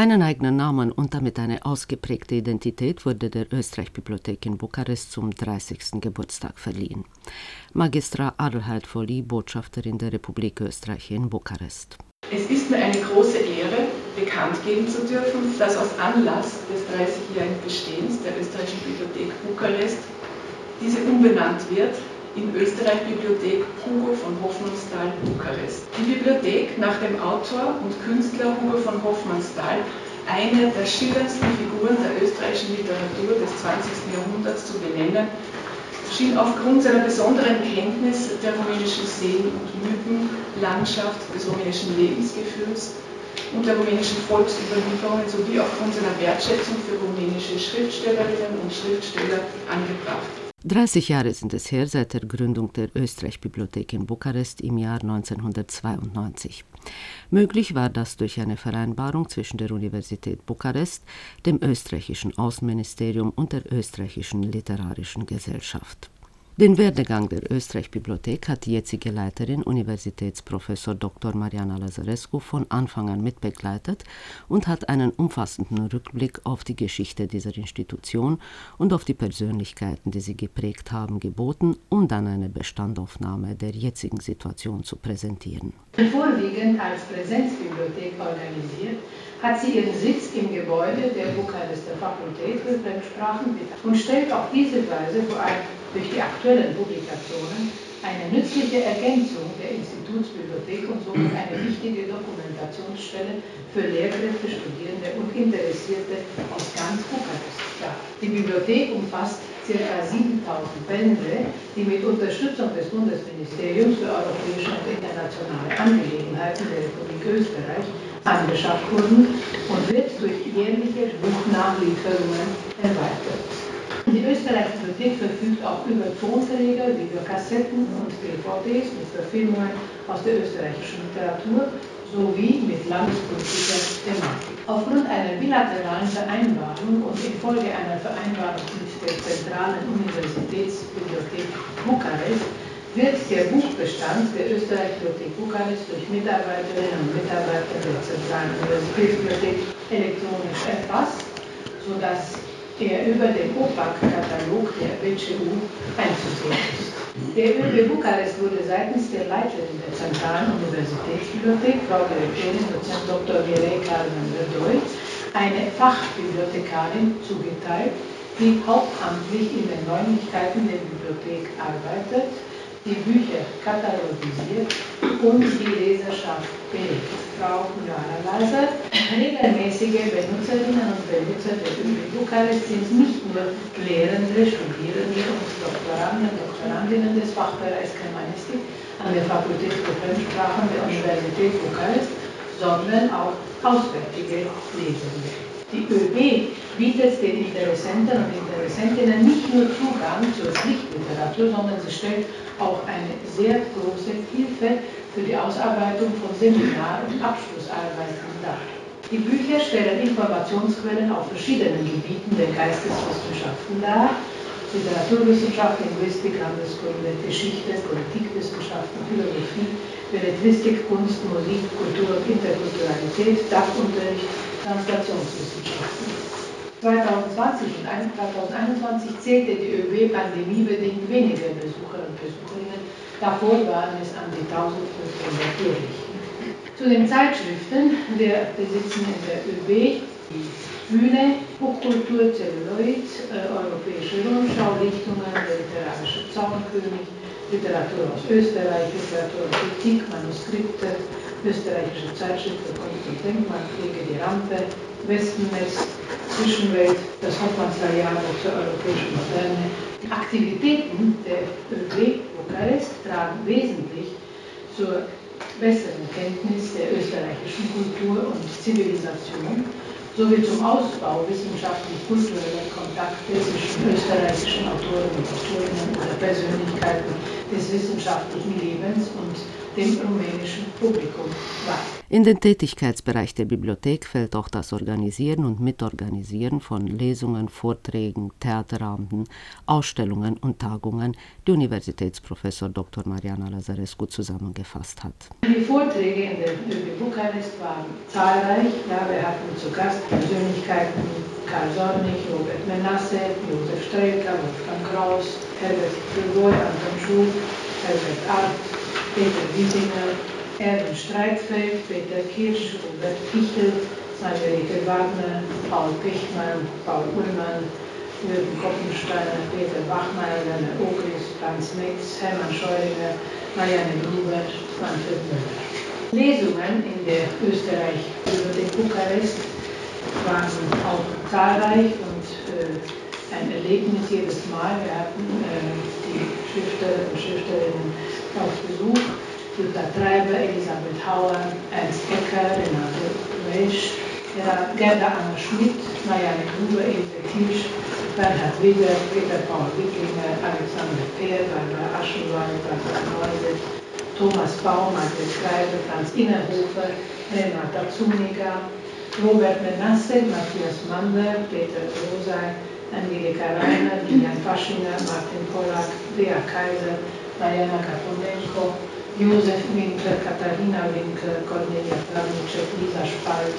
Einen eigenen Namen und damit eine ausgeprägte Identität wurde der Österreich-Bibliothek in Bukarest zum 30. Geburtstag verliehen. Magistra Adelheid Folli, Botschafterin der Republik Österreich in Bukarest. Es ist mir eine große Ehre, bekannt geben zu dürfen, dass aus Anlass des 30-jährigen Bestehens der Österreichischen Bibliothek Bukarest diese umbenannt wird in Österreich Bibliothek Hugo von Hofmannsthal, Bukarest. Die Bibliothek nach dem Autor und Künstler Hugo von Hofmannsthal, eine der schillerndsten Figuren der österreichischen Literatur des 20. Jahrhunderts zu benennen, schien aufgrund seiner besonderen Kenntnis der rumänischen Seen- und Mythenlandschaft, des rumänischen Lebensgefühls und der rumänischen Volksüberlieferungen sowie aufgrund seiner Wertschätzung für rumänische Schriftstellerinnen und Schriftsteller angebracht. 30 Jahre sind es her seit der Gründung der Österreich-Bibliothek in Bukarest im Jahr 1992. Möglich war das durch eine Vereinbarung zwischen der Universität Bukarest, dem österreichischen Außenministerium und der österreichischen Literarischen Gesellschaft. Den Werdegang der Österreich-Bibliothek hat die jetzige Leiterin Universitätsprofessor Dr. Mariana Lazarescu von Anfang an mitbegleitet und hat einen umfassenden Rückblick auf die Geschichte dieser Institution und auf die Persönlichkeiten, die sie geprägt haben, geboten, um dann eine Bestandaufnahme der jetzigen Situation zu präsentieren. Vorwiegend als Präsenzbibliothek organisiert, hat sie ihren Sitz im Gebäude der Bukarester Fakultät für Fremdsprachen und stellt auf diese Weise vor allem durch die aktuellen Publikationen eine nützliche Ergänzung der Institutsbibliothek und somit eine wichtige Dokumentationsstelle für Lehrkräfte, Studierende und Interessierte aus ganz Bukarest dar. Die Bibliothek umfasst ca. 7000 Bände, die mit Unterstützung des Bundesministeriums für europäische und internationale Angelegenheiten der Republik Österreich angeschafft wurden und wird durch jährliche Buchnachlieferungen erweitert. Die österreichische Bibliothek verfügt auch über Tonträger, Videokassetten und DVDs mit Verfilmungen aus der österreichischen Literatur sowie mit landespolitischer Thematik. Aufgrund einer bilateralen Vereinbarung und infolge einer Vereinbarung mit der Zentralen Universitätsbibliothek Bukarest wird der Buchbestand der Österreich Bibliothek Bukarest durch Mitarbeiterinnen und Mitarbeiter der Zentralen Universitätsbibliothek elektronisch erfasst, sodass der über den OPAC-Katalog der WCU einzusehen ist. Der ÖB Bukarest wurde seitens der Leiterin der Zentralen Universitätsbibliothek, Frau Direktorin Dozent Dr. Virey Carmen Verdoy, eine Fachbibliothekarin zugeteilt, die hauptamtlich in den Räumlichkeiten der Bibliothek arbeitet die Bücher katalogisiert und die Leserschaft berät. Frau Johanna Leiser, regelmäßige Benutzerinnen und Benutzer der ÜB Bukarest sind nicht nur Lehrende, Studierende und Doktoranden und Doktorandinnen des Fachbereichs Germanistik an der Fakultät für Fremdsprachen der Universität Bukarest, sondern auch auswärtige Lesende. Die ÖB bietet den Interessenten und Interessentinnen nicht nur Zugang zur Pflichtliteratur, sondern sie stellt auch eine sehr große Hilfe für die Ausarbeitung von Seminar- und Abschlussarbeiten dar. Die Bücher stellen Informationsquellen auf verschiedenen Gebieten der Geisteswissenschaften dar, Literaturwissenschaft, Linguistik, Handelskunde, Geschichte, Politikwissenschaften, Philosophie, Belletristik, Kunst, Musik, Kultur und Interkulturalität, Dachunterricht, Translationswissenschaften. 2020 und 2021 zählte die ÖB pandemiebedingt weniger Besucher und Besucherinnen. Davor waren es an die 1500 jährlich. Zu den Zeitschriften, wir besitzen in der ÖB die Bühne, Hochkultur, Zelluloid, äh, Europäische Rundschau, Lichtungen, der literarische Zaunkönig, Literatur aus Österreich, Literatur und Kritik, Manuskripte, österreichische Zeitschrift für Kunst und Denkmalpflege, die Rampe, Westennetz, Zwischenwelt, das Hauptkanzlerjahrbuch zur europäischen Moderne. Die Aktivitäten der ÖB Bukarest tragen wesentlich zur besseren Kenntnis der österreichischen Kultur und Zivilisation sowie zum Ausbau wissenschaftlich-kultureller Kontakte zwischen österreichischen Autoren und Autorinnen oder Persönlichkeiten des wissenschaftlichen Lebens und dem rumänischen Publikum war. In den Tätigkeitsbereich der Bibliothek fällt auch das Organisieren und Mitorganisieren von Lesungen, Vorträgen, Theaterabenden, Ausstellungen und Tagungen, die Universitätsprofessor Dr. Mariana Lazarescu zusammengefasst hat. Die Vorträge in der ÖB Bukarest waren zahlreich. Ja, wir hatten zu Gast Persönlichkeiten Karl Sornig, Robert Menasse, Josef Strelka, Wolfgang Kraus, Herbert Grigor, Anton Schuh, Herbert Arndt, Peter Wiesinger, Erwin Streitfeld, Peter Kirsch, Robert Pichel, Margarete Wagner, Paul Pichmann, Paul Ullmann, Jürgen Koppensteiner, Peter Bachmeier, Werner Ogris, Franz Metz, Hermann Scheuringer, Marianne Gruber, Manfred Müller. Lesungen in der Österreich über den Bukarest waren auch zahlreich und äh, ein Erlebnis jedes Mal. Wir hatten äh, die Schriftsteller und Schriftstellerinnen auf Besuch. Jutta Treiber, Elisabeth Hauer, Ernst Ecker, Renate Welsch, Gerda Anna Schmidt, Marianne Gruber, Ilse Tisch, Bernhard Weber, Peter Paul Wicklinger, Alexander Peer, Barbara Aschenwald, Barbara Neuse, Thomas Baum, Margret Kreiber, Franz Innerhofer, Renata Zuniga, Robert Menasse, Matthias Mander, Peter Rosay, Angelika Reiner, Lilian Faschinger, Martin Pollack, Bea Kaiser, Diana Kaponenko, Josef Winkler, Katharina Winkler, Cornelia Plavnicek, Lisa Spalt,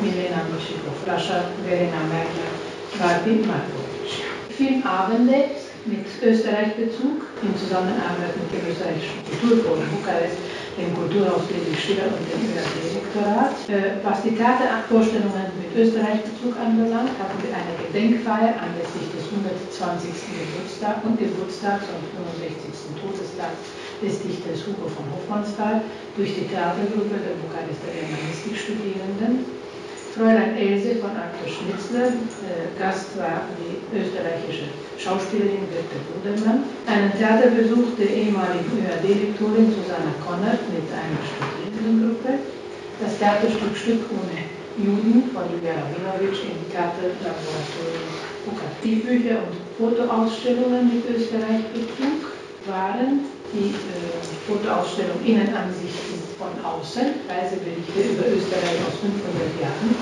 Milena Mischikow-Rascher, Verena Merkel, Martin Markovic. Filmabende mit Österreich-Bezug in Zusammenarbeit mit dem österreichischen Kulturforum Bukarest dem Kulturhaus Friedrich Schiller und dem ÖAD-Rektorat. Äh, was die Theatervorstellungen mit Österreich-Bezug anbelangt, hatten wir eine Gedenkfeier anlässlich des 120. Geburtstag und Geburtstags und 65. Todestags des Dichters Hugo von Hofmannsthal durch die Theatergruppe der Bukarester Germanistikstudierenden. Fräulein Else von Arthur Schnitzler, äh, Gast war die österreichische Schauspielerin Birte Budermann. Einen Theaterbesuch der ehemaligen ÖAD-Lektorin Susanna Konrad mit einer Studierendengruppe. Das Theaterstück Stück ohne Juden von Julia Rabinowitsch im Theaterlaboratorium Bukat. Die Bücher und Fotoausstellungen mit Österreich-Bezug waren die äh, Fotoausstellung Innenansichten von außen, Reiseberichte über Österreich aus 500 Jahren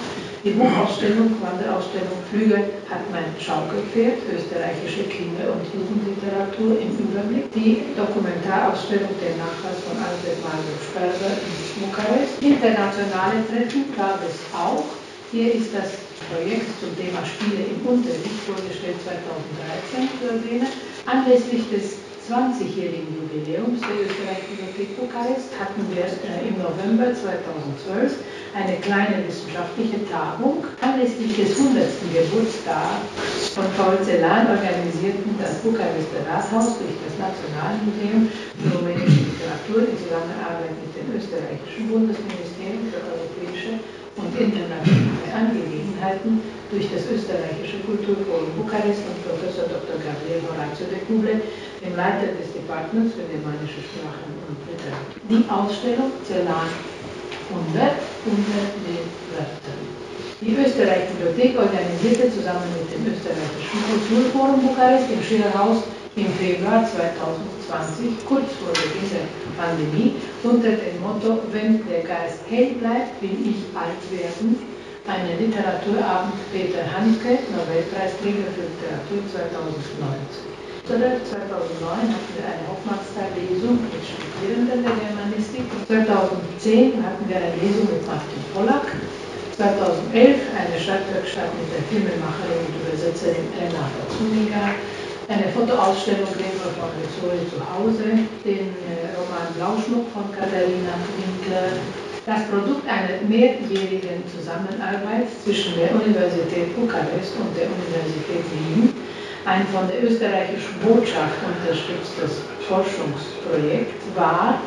die Buchausstellung, Wanderausstellung Flüge hat mein Schaukelpferd, österreichische Kinder- und Jugendliteratur im Überblick. Die Dokumentarausstellung Der Nachlass von Albert Mario Sperber in Bukarest. Internationale Treffen gab es auch. Hier ist das Projekt zum Thema Spiele im Unterricht vorgestellt 2013 zu erwähnen. Anlässlich des 20-jährigen Jubiläums der Österreichischen Bukarest hatten wir äh, im November 2012 eine kleine wissenschaftliche Tagung. Anlässlich des 100. Geburtstags von Paul Celan organisierten das Bukarester Rathaus durch das Nationalmuseum für rumänische Literatur in Zusammenarbeit mit dem österreichischen Bundesministerium für und internationale Angelegenheiten durch das österreichische Kulturforum Bukarest und Professor Dr. Gabriel Horatio de Kuble dem Leiter des Departments für germanische Sprachen und Literatur. Die Ausstellung Zellan 100 unter den Wörtern. Die Österreich Bibliothek organisierte zusammen mit dem österreichischen Kulturforum Bukarest im Schillerhaus im Februar 2020, kurz vor Beginn der Pandemie, unter dem Motto Wenn der Geist hell bleibt, will ich alt werden, einen Literaturabend Peter Handke, Nobelpreisträger für Literatur 2019. 2009 hatten wir eine Hoffmannsthal-Lesung mit Studierenden der Germanistik. 2010 hatten wir eine Lesung mit Martin Pollack. 2011 eine Schreibwerkstatt mit der Filmemacherin und Übersetzerin Renata Zuniga. Eine Fotoausstellung Gregor von Rizzoli zu Hause, den äh, Roman Blauschmuck von Katharina Winkler, das Produkt einer mehrjährigen Zusammenarbeit zwischen der Universität Bukarest und der Universität Wien ein von der österreichischen Botschaft unterstütztes Forschungsprojekt war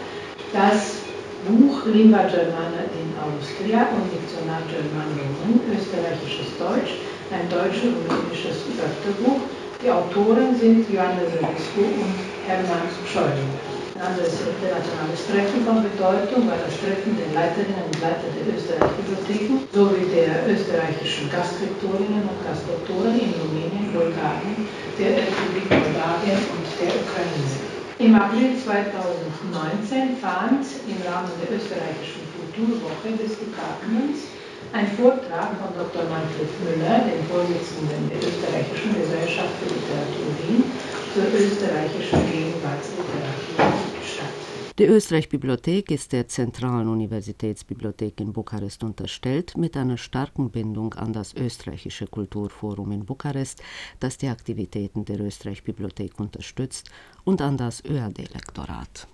das Buch Lingua Germana in Austria und Dictionar Germanum, österreichisches Deutsch, ein deutsch-rumänisches Wörterbuch. Die Autoren sind Johannes Revisco und Hermann Scheulinger anderes internationales Treffen von Bedeutung war das Treffen der Leiterinnen und Leiter der österreichischen Bibliotheken sowie der österreichischen Gastlektorinnen und Gastdoktoren in Rumänien, Bulgarien, der Republik Moldawien und der Ukraine. Im April 2019 fand im Rahmen der österreichischen Kulturwoche des Departements ein Vortrag von Dr. Manfred Müller, dem Vorsitzenden der Österreichischen Gesellschaft für Literatur Wien, zur österreichischen Gegenwartsliteratur statt. Die Österreich-Bibliothek ist der Zentralen Universitätsbibliothek in Bukarest unterstellt, mit einer starken Bindung an das Österreichische Kulturforum in Bukarest, das die Aktivitäten der Österreich-Bibliothek unterstützt, und an das ÖAD-Lektorat.